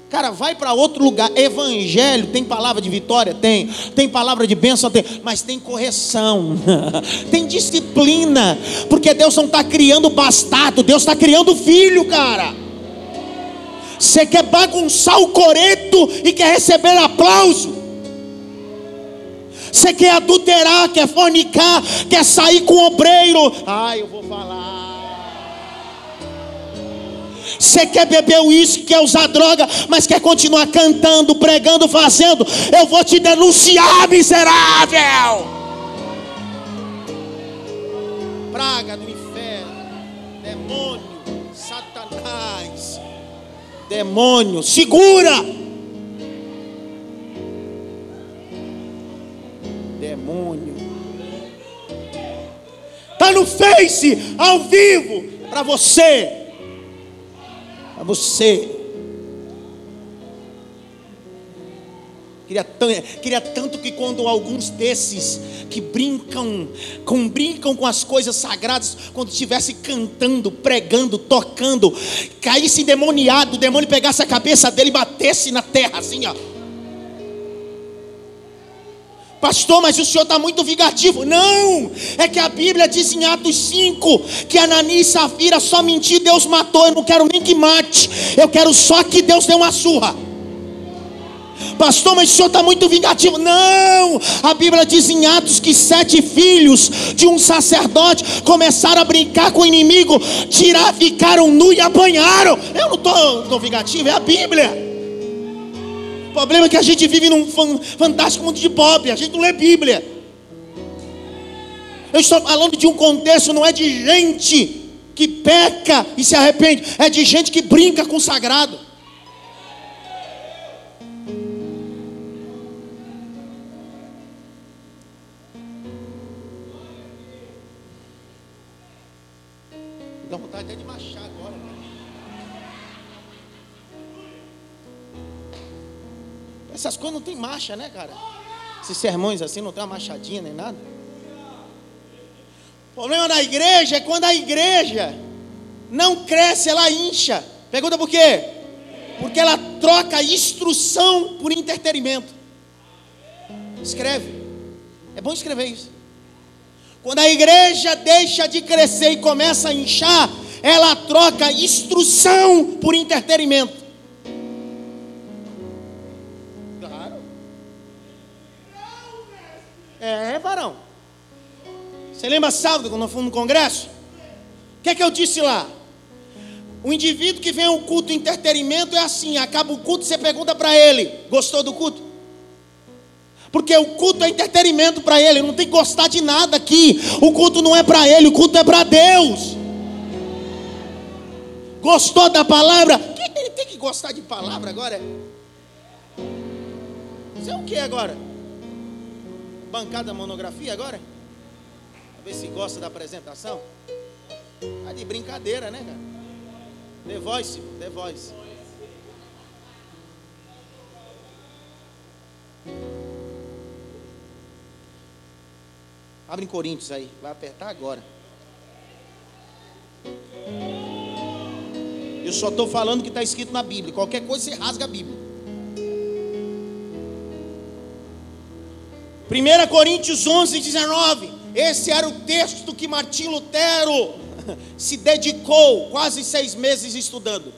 Cara, vai para outro lugar. Evangelho tem palavra de vitória? Tem. Tem palavra de bênção? Tem. Mas tem correção. tem disciplina. Porque Deus não está criando bastardo. Deus está criando filho, cara. Você quer bagunçar o coreto e quer receber aplauso. Você quer adulterar, quer fornicar, quer sair com o obreiro. Ah, eu vou falar. Você quer beber uísque, quer usar droga, mas quer continuar cantando, pregando, fazendo. Eu vou te denunciar, miserável. Praga do inferno, demônio, Satanás, demônio, segura. Demônio. Tá no Face, ao vivo, para você a você. Queria, queria tanto que quando alguns desses que brincam com brincam com as coisas sagradas, quando estivesse cantando, pregando, tocando, caísse endemoniado, o demônio pegasse a cabeça dele e batesse na terra assim, ó. Pastor, mas o senhor está muito vingativo. Não, é que a Bíblia diz em Atos 5 que Anani e Safira só mentir, Deus matou. Eu não quero nem que mate, eu quero só que Deus dê uma surra. Pastor, mas o senhor está muito vingativo. Não, a Bíblia diz em Atos que sete filhos de um sacerdote começaram a brincar com o inimigo, tirar, ficaram nu e apanharam. Eu não estou vingativo, é a Bíblia. O problema é que a gente vive num fantástico mundo de pobre, a gente não lê Bíblia. Eu estou falando de um contexto, não é de gente que peca e se arrepende, é de gente que brinca com o sagrado. Dá vontade até de Essas coisas não tem marcha, né, cara? Esses sermões assim não tem uma machadinha nem nada. O problema da igreja é quando a igreja não cresce, ela incha. Pergunta por quê? Porque ela troca instrução por entretenimento. Escreve. É bom escrever isso. Quando a igreja deixa de crescer e começa a inchar, ela troca instrução por entretenimento. Você lembra sábado quando nós fomos no congresso? O que é que eu disse lá? O indivíduo que vem ao culto entretenimento é assim: acaba o culto, você pergunta para ele: gostou do culto? Porque o culto é entretenimento para ele, não tem que gostar de nada aqui. O culto não é para ele, o culto é para Deus. Gostou da palavra? Ele tem que gostar de palavra agora? Você é o que agora? Bancada monografia agora? Ver se gosta da apresentação. Tá de brincadeira, né, cara? The Voice, The Voice. Abre em Coríntios aí, vai apertar agora. Eu só estou falando o que está escrito na Bíblia. Qualquer coisa você rasga a Bíblia. 1 Coríntios 11, 19. Esse era o texto que Martim Lutero se dedicou quase seis meses estudando.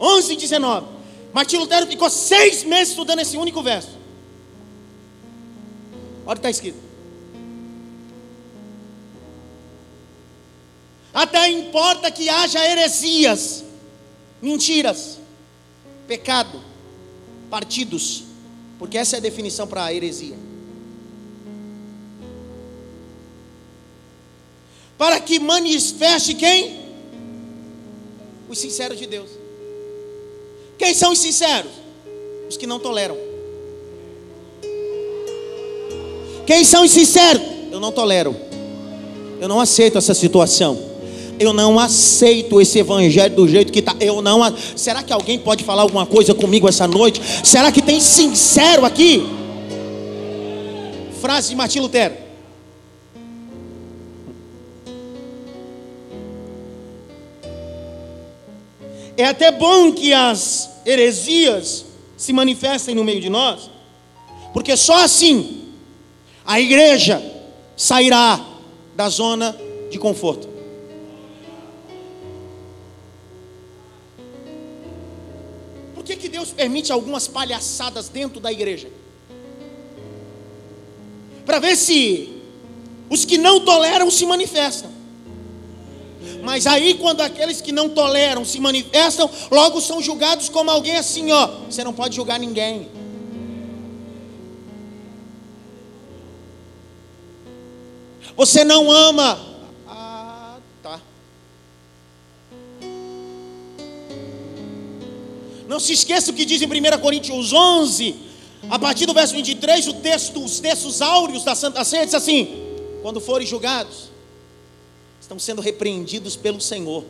11, 19. Martim Lutero ficou seis meses estudando esse único verso. Olha o que está escrito. Até importa que haja heresias, mentiras, pecado, partidos, porque essa é a definição para a heresia. Para que manifeste quem? Os sinceros de Deus. Quem são os sinceros? Os que não toleram. Quem são os sinceros? Eu não tolero. Eu não aceito essa situação. Eu não aceito esse evangelho do jeito que está. Eu não. Será que alguém pode falar alguma coisa comigo essa noite? Será que tem sincero aqui? Frase de Martim Lutero. É até bom que as heresias se manifestem no meio de nós, porque só assim a igreja sairá da zona de conforto. Por que, que Deus permite algumas palhaçadas dentro da igreja? Para ver se os que não toleram se manifestam. Mas aí, quando aqueles que não toleram se manifestam, logo são julgados como alguém assim, ó. Você não pode julgar ninguém. Você não ama Não se esqueça o que diz em 1 Coríntios 11, a partir do verso 23, o texto, os textos áureos da Santa Ceia diz assim: quando forem julgados, estão sendo repreendidos pelo Senhor,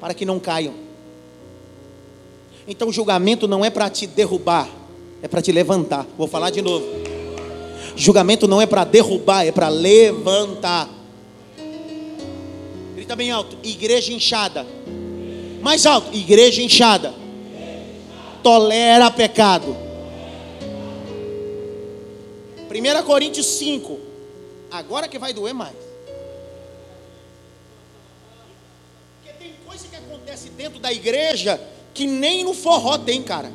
para que não caiam. Então julgamento não é para te derrubar, é para te levantar. Vou falar de novo. Julgamento não é para derrubar, é para levantar. Grita bem alto: igreja inchada. Mais alto: igreja inchada tolera pecado. 1 Coríntios 5. Agora que vai doer mais. Acontece dentro da igreja que nem no forró tem, cara.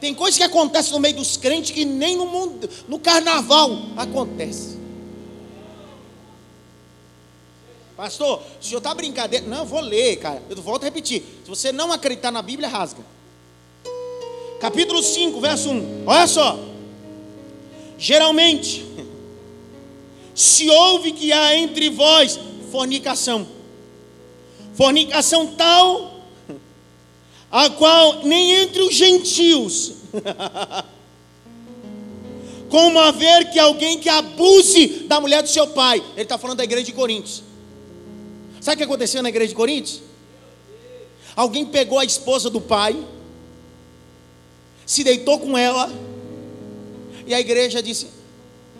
Tem coisa que acontece no meio dos crentes que nem no mundo, no carnaval acontece. Pastor, o senhor está brincadeira. Não, eu vou ler, cara. Eu volto a repetir. Se você não acreditar na Bíblia, rasga. Capítulo 5, verso 1. Olha só. Geralmente, se ouve que há entre vós fornicação. Fornicação tal, a qual nem entre os gentios. Como haver que alguém que abuse da mulher do seu pai. Ele está falando da igreja de Coríntios. Sabe o que aconteceu na igreja de Coríntios? Alguém pegou a esposa do pai, se deitou com ela, e a igreja disse: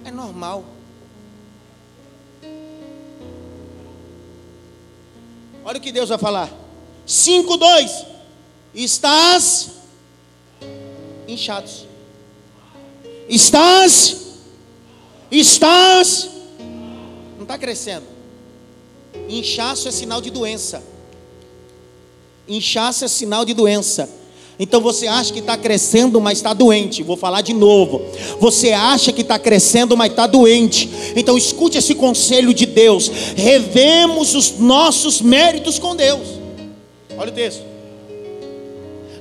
é normal. Olha o que Deus vai falar. 5:2 Estás inchados. Estás estás não está crescendo. Inchaço é sinal de doença. Inchaço é sinal de doença. Então você acha que está crescendo, mas está doente. Vou falar de novo. Você acha que está crescendo, mas está doente. Então escute esse conselho de Deus. Revemos os nossos méritos com Deus. Olha o texto.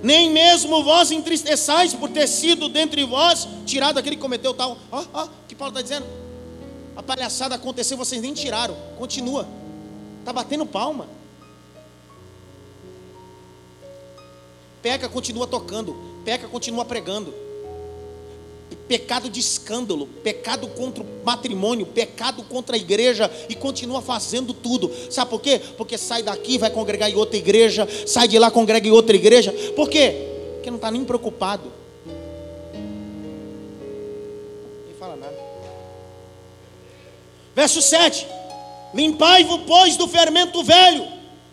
Nem mesmo vós entristeçais por ter sido dentre vós tirado aquele que cometeu tal. Ó, ó, que Paulo está dizendo. A palhaçada aconteceu, vocês nem tiraram. Continua. Está batendo palma. Pega, continua tocando. peca, continua pregando. Pecado de escândalo, pecado contra o matrimônio, pecado contra a igreja e continua fazendo tudo. Sabe por quê? Porque sai daqui, vai congregar em outra igreja, sai de lá, congrega em outra igreja. Por quê? Porque não está nem preocupado. Nem fala nada. Verso 7: Limpai-vos, pois, do fermento velho,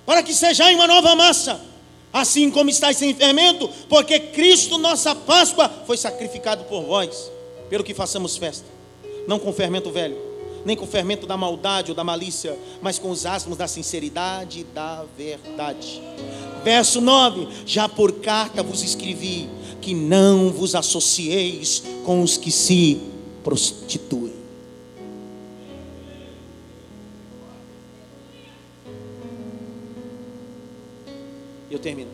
para que sejais uma nova massa assim como estáis sem fermento, porque Cristo, nossa Páscoa, foi sacrificado por vós, pelo que façamos festa, não com fermento velho, nem com fermento da maldade ou da malícia, mas com os asmos da sinceridade e da verdade. Verso 9: Já por carta vos escrevi que não vos associeis com os que se prostituem. Eu termino.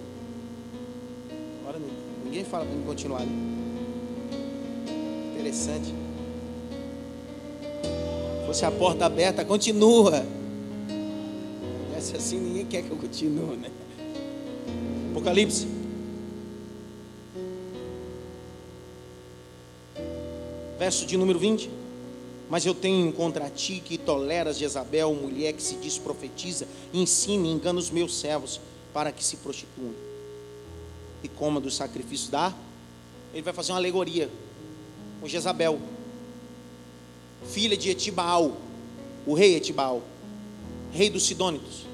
Agora ninguém fala para mim continuar. Interessante. Fosse a porta aberta, continua. Essa assim ninguém quer que eu continue, né? Apocalipse. Verso de número 20. Mas eu tenho contra ti que toleras Jezabel, mulher que se diz profetiza, ensina e engana os meus servos para que se prostituam e coma dos sacrifícios da. Ele vai fazer uma alegoria com Jezabel, filha de Etibaal, o rei Etibaal, rei dos Sidônitos,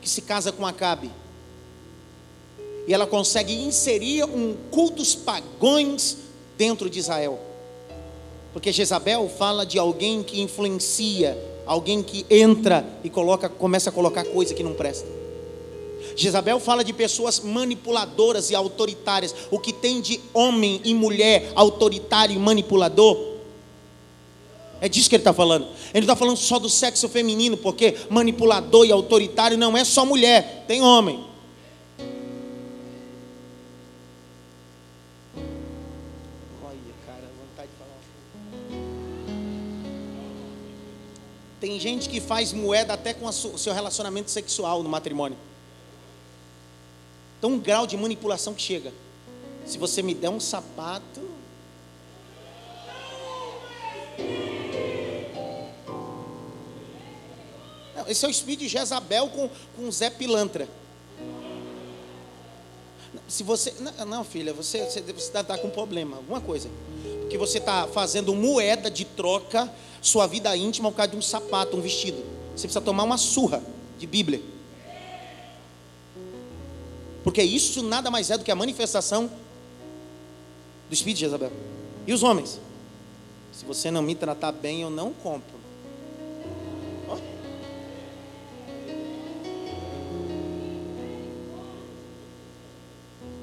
que se casa com Acabe. E ela consegue inserir um cultos pagões dentro de Israel. Porque Jezabel fala de alguém que influencia, alguém que entra e coloca, começa a colocar coisa que não presta. Jezabel fala de pessoas manipuladoras e autoritárias. O que tem de homem e mulher autoritário e manipulador? É disso que ele está falando. Ele não está falando só do sexo feminino, porque manipulador e autoritário não é só mulher, tem homem. Tem gente que faz moeda até com o seu relacionamento sexual no matrimônio. Então, um grau de manipulação que chega. Se você me der um sapato. esse é o espírito de Jezabel com, com Zé Pilantra. Se você. Não, não filha, você, você está tá com problema, alguma coisa. Porque você está fazendo moeda de troca sua vida íntima por causa de um sapato, um vestido. Você precisa tomar uma surra de Bíblia. Porque isso nada mais é do que a manifestação do Espírito de Jezabel. E os homens? Se você não me tratar bem, eu não compro.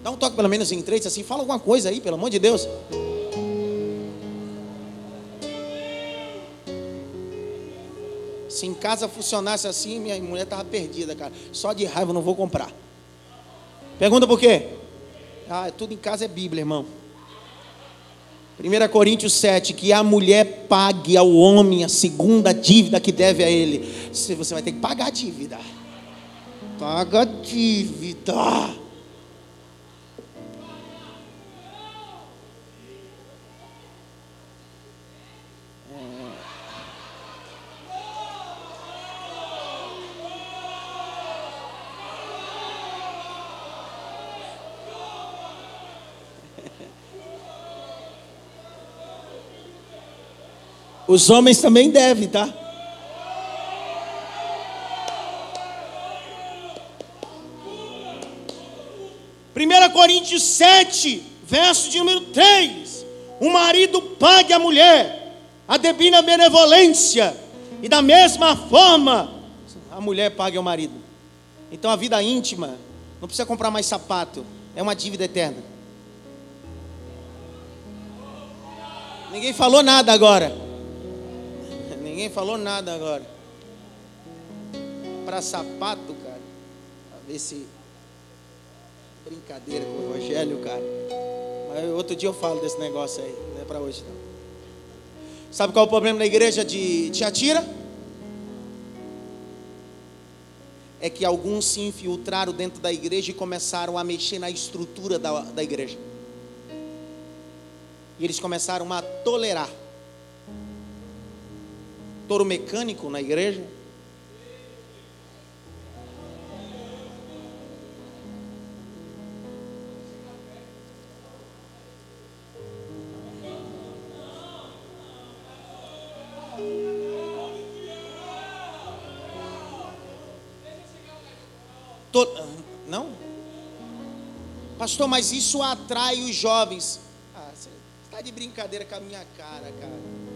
Dá um toque pelo menos em três, assim, fala alguma coisa aí, pelo amor de Deus. Se em casa funcionasse assim, minha mulher estava perdida, cara. Só de raiva não vou comprar. Pergunta por quê? Ah, tudo em casa é Bíblia, irmão. 1 Coríntios 7, que a mulher pague ao homem a segunda dívida que deve a ele. Você vai ter que pagar a dívida. Paga a dívida. Os homens também devem, tá? Primeira Coríntios 7, verso de número 3. O marido pague a mulher a devida benevolência, e da mesma forma a mulher pague ao marido. Então a vida íntima não precisa comprar mais sapato, é uma dívida eterna. Ninguém falou nada agora. Ninguém falou nada agora. Para sapato, cara. Pra ver se. Brincadeira com o Evangelho, cara. Mas outro dia eu falo desse negócio aí. Não é para hoje não. Sabe qual é o problema da igreja de Tiatira? É que alguns se infiltraram dentro da igreja e começaram a mexer na estrutura da, da igreja. E eles começaram a tolerar. Touro mecânico na igreja. To... Não? Pastor, mas isso atrai os jovens. Ah, você está de brincadeira com a minha cara, cara.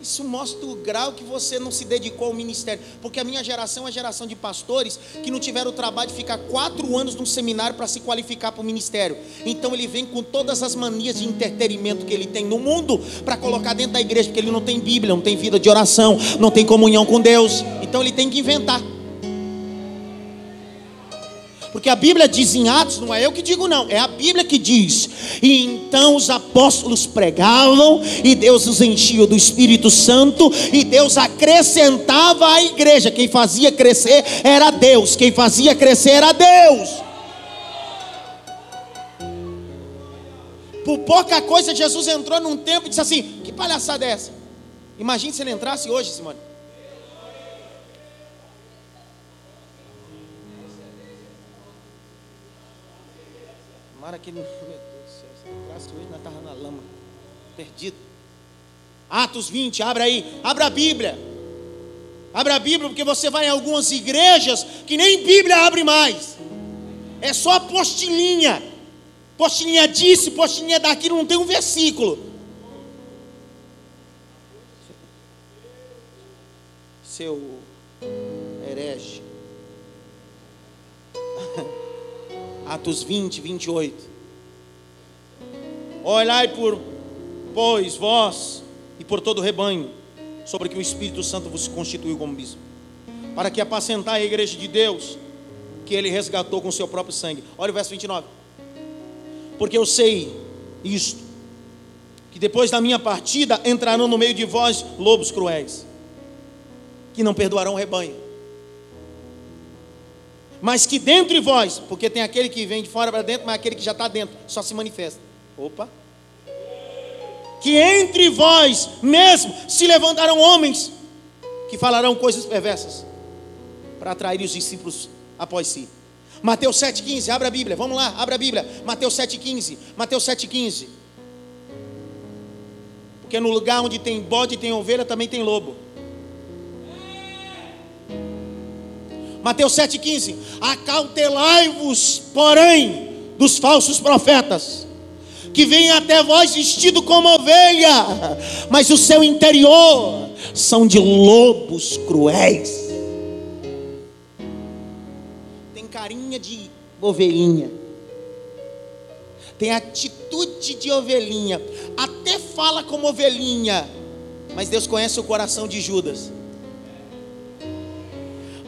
Isso mostra o grau que você não se dedicou ao ministério. Porque a minha geração é a geração de pastores que não tiveram o trabalho de ficar quatro anos num seminário para se qualificar para o ministério. Então ele vem com todas as manias de entretenimento que ele tem no mundo para colocar dentro da igreja, porque ele não tem Bíblia, não tem vida de oração, não tem comunhão com Deus. Então ele tem que inventar. Porque a Bíblia diz em Atos, não é eu que digo, não, é a Bíblia que diz. E então os apóstolos pregavam, e Deus os enchia do Espírito Santo, e Deus acrescentava à igreja. Quem fazia crescer era Deus, quem fazia crescer era Deus. Por pouca coisa, Jesus entrou num tempo e disse assim: Que palhaçada é essa? Imagine se ele entrasse hoje, Simone. Tomara que ele. Meu Deus do céu, se hoje, nós estávamos na lama, perdido. Atos 20, abra aí, abra a Bíblia. Abra a Bíblia, porque você vai em algumas igrejas que nem Bíblia abre mais. É só apostilinha. Postilinha disse, postilinha daquilo, não tem um versículo. Seu Atos 20, 28. Olhai por, pois, vós e por todo o rebanho, sobre que o Espírito Santo vos constituiu como bispo, para que apacentai a igreja de Deus, que ele resgatou com seu próprio sangue. Olha o verso 29. Porque eu sei isto, que depois da minha partida entrarão no meio de vós lobos cruéis, que não perdoarão o rebanho mas que dentro de vós, porque tem aquele que vem de fora para dentro, mas aquele que já está dentro, só se manifesta. Opa! Que entre vós mesmo se levantarão homens que falarão coisas perversas para atrair os discípulos após si. Mateus 7,15, abra a Bíblia, vamos lá, abra a Bíblia. Mateus 7,15, Mateus 7,15. Porque no lugar onde tem bode tem ovelha, também tem lobo. Mateus 7,15: Acautelai-vos, porém, dos falsos profetas, que vêm até vós vestido como ovelha, mas o seu interior são de lobos cruéis. Tem carinha de ovelhinha, tem atitude de ovelhinha, até fala como ovelhinha, mas Deus conhece o coração de Judas.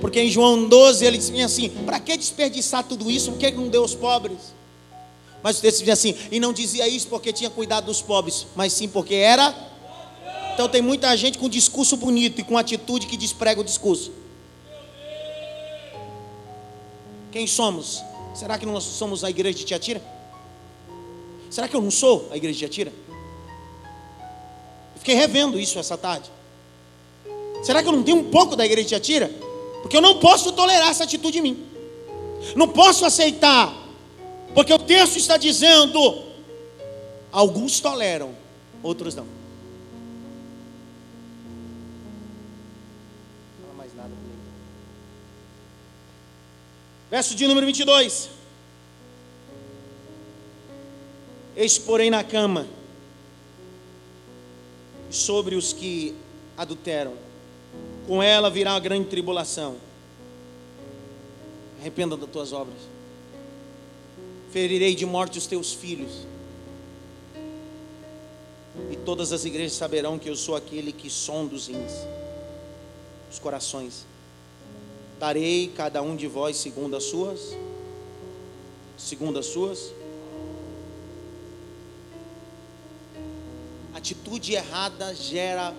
Porque em João 12 ele dizia assim: para que desperdiçar tudo isso? Por que não deu aos pobres? Mas o texto dizia assim: e não dizia isso porque tinha cuidado dos pobres, mas sim porque era. Então tem muita gente com discurso bonito e com atitude que desprega o discurso. Quem somos? Será que nós somos a igreja de Tiatira? Será que eu não sou a igreja de Tiatira? fiquei revendo isso essa tarde. Será que eu não tenho um pouco da igreja de Tiatira? Porque eu não posso tolerar essa atitude em mim. Não posso aceitar. Porque o texto está dizendo: alguns toleram, outros não. Não fala mais nada comigo. Verso de número 22. Eis, porém, na cama, sobre os que adulteram com ela virá uma grande tribulação. Arrependa das tuas obras. Ferirei de morte os teus filhos. E todas as igrejas saberão que eu sou aquele que sonda os rins, os corações. Darei cada um de vós segundo as suas, segundo as suas. Atitude errada gera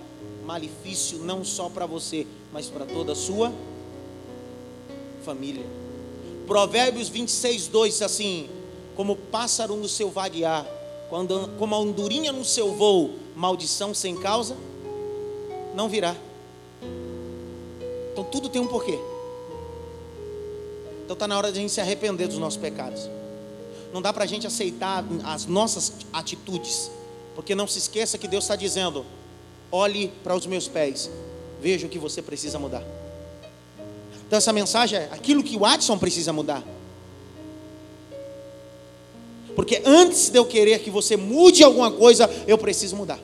malefício não só para você, mas para toda a sua família. Provérbios 26, 2 diz assim: Como pássaro no seu vaguear, como a andorinha no seu voo, maldição sem causa, não virá. Então tudo tem um porquê. Então está na hora de a gente se arrepender dos nossos pecados. Não dá para a gente aceitar as nossas atitudes, porque não se esqueça que Deus está dizendo: olhe para os meus pés, veja o que você precisa mudar. Então essa mensagem é aquilo que o Adson precisa mudar. Porque antes de eu querer que você mude alguma coisa, eu preciso mudar.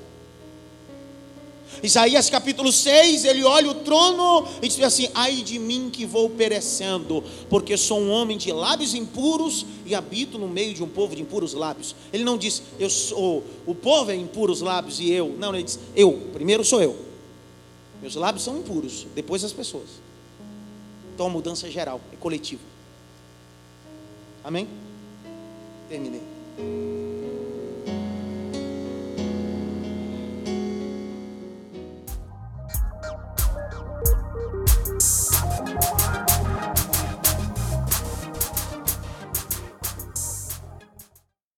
Isaías capítulo 6, ele olha o trono e diz assim: Ai de mim que vou perecendo, porque sou um homem de lábios impuros e habito no meio de um povo de impuros lábios. Ele não diz, eu sou, o povo é impuros lábios e eu. Não, ele diz, eu, primeiro sou eu. Meus lábios são impuros, depois as pessoas. Então a mudança é geral, é coletiva. Amém? Terminei.